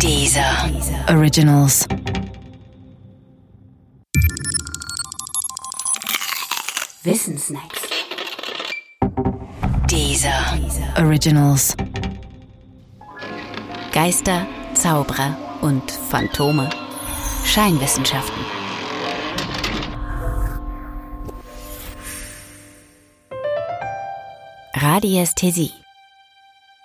Dieser Originals. Wissensnacks. Dieser Originals. Geister, Zauberer und Phantome. Scheinwissenschaften. Radiästhesie.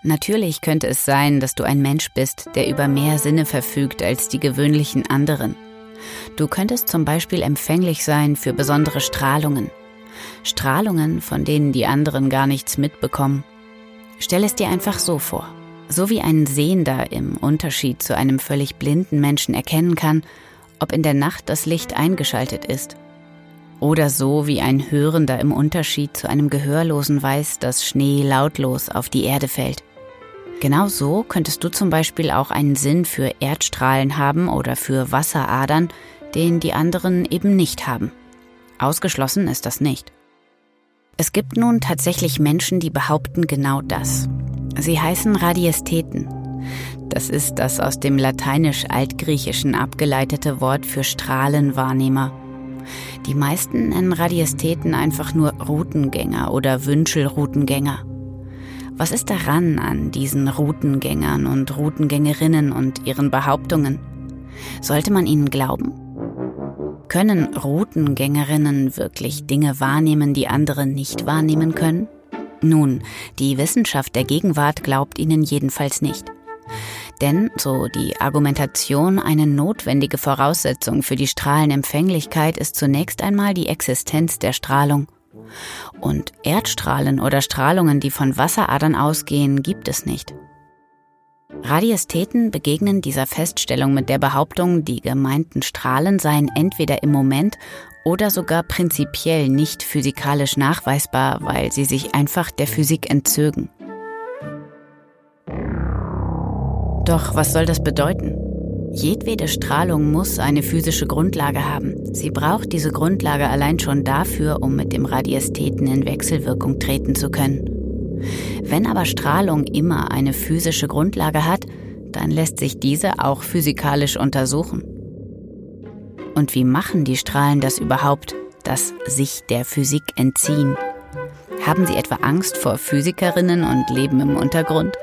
Natürlich könnte es sein, dass du ein Mensch bist, der über mehr Sinne verfügt als die gewöhnlichen anderen. Du könntest zum Beispiel empfänglich sein für besondere Strahlungen. Strahlungen, von denen die anderen gar nichts mitbekommen. Stell es dir einfach so vor. So wie ein Sehender im Unterschied zu einem völlig blinden Menschen erkennen kann, ob in der Nacht das Licht eingeschaltet ist. Oder so wie ein Hörender im Unterschied zu einem Gehörlosen weiß, dass Schnee lautlos auf die Erde fällt. Genau so könntest du zum Beispiel auch einen Sinn für Erdstrahlen haben oder für Wasseradern, den die anderen eben nicht haben. Ausgeschlossen ist das nicht. Es gibt nun tatsächlich Menschen, die behaupten genau das. Sie heißen Radiästheten. Das ist das aus dem lateinisch-altgriechischen abgeleitete Wort für Strahlenwahrnehmer. Die meisten nennen Radiästheten einfach nur Routengänger oder Wünschelroutengänger. Was ist daran an diesen Routengängern und Routengängerinnen und ihren Behauptungen? Sollte man ihnen glauben? Können Routengängerinnen wirklich Dinge wahrnehmen, die andere nicht wahrnehmen können? Nun, die Wissenschaft der Gegenwart glaubt ihnen jedenfalls nicht. Denn, so die Argumentation, eine notwendige Voraussetzung für die Strahlenempfänglichkeit ist zunächst einmal die Existenz der Strahlung. Und Erdstrahlen oder Strahlungen, die von Wasseradern ausgehen, gibt es nicht. Radiästheten begegnen dieser Feststellung mit der Behauptung, die gemeinten Strahlen seien entweder im Moment oder sogar prinzipiell nicht physikalisch nachweisbar, weil sie sich einfach der Physik entzögen. Doch was soll das bedeuten? Jedwede Strahlung muss eine physische Grundlage haben. Sie braucht diese Grundlage allein schon dafür, um mit dem Radiästheten in Wechselwirkung treten zu können. Wenn aber Strahlung immer eine physische Grundlage hat, dann lässt sich diese auch physikalisch untersuchen. Und wie machen die Strahlen das überhaupt, das sich der Physik entziehen? Haben sie etwa Angst vor Physikerinnen und leben im Untergrund?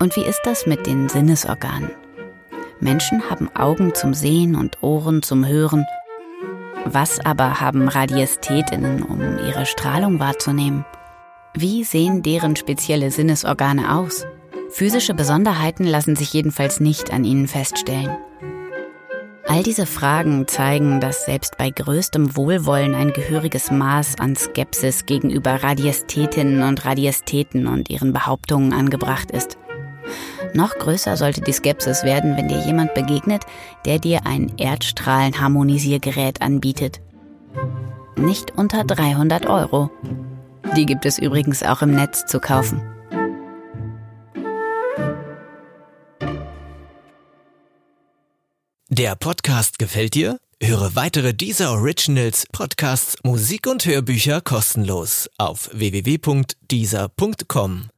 Und wie ist das mit den Sinnesorganen? Menschen haben Augen zum Sehen und Ohren zum Hören. Was aber haben Radiästhetinnen, um ihre Strahlung wahrzunehmen? Wie sehen deren spezielle Sinnesorgane aus? Physische Besonderheiten lassen sich jedenfalls nicht an ihnen feststellen. All diese Fragen zeigen, dass selbst bei größtem Wohlwollen ein gehöriges Maß an Skepsis gegenüber Radiästhetinnen und Radiästheten und ihren Behauptungen angebracht ist. Noch größer sollte die Skepsis werden, wenn dir jemand begegnet, der dir ein Erdstrahlenharmonisiergerät anbietet. Nicht unter 300 Euro. Die gibt es übrigens auch im Netz zu kaufen. Der Podcast gefällt dir? Höre weitere dieser Originals, Podcasts, Musik und Hörbücher kostenlos auf www.dieser.com.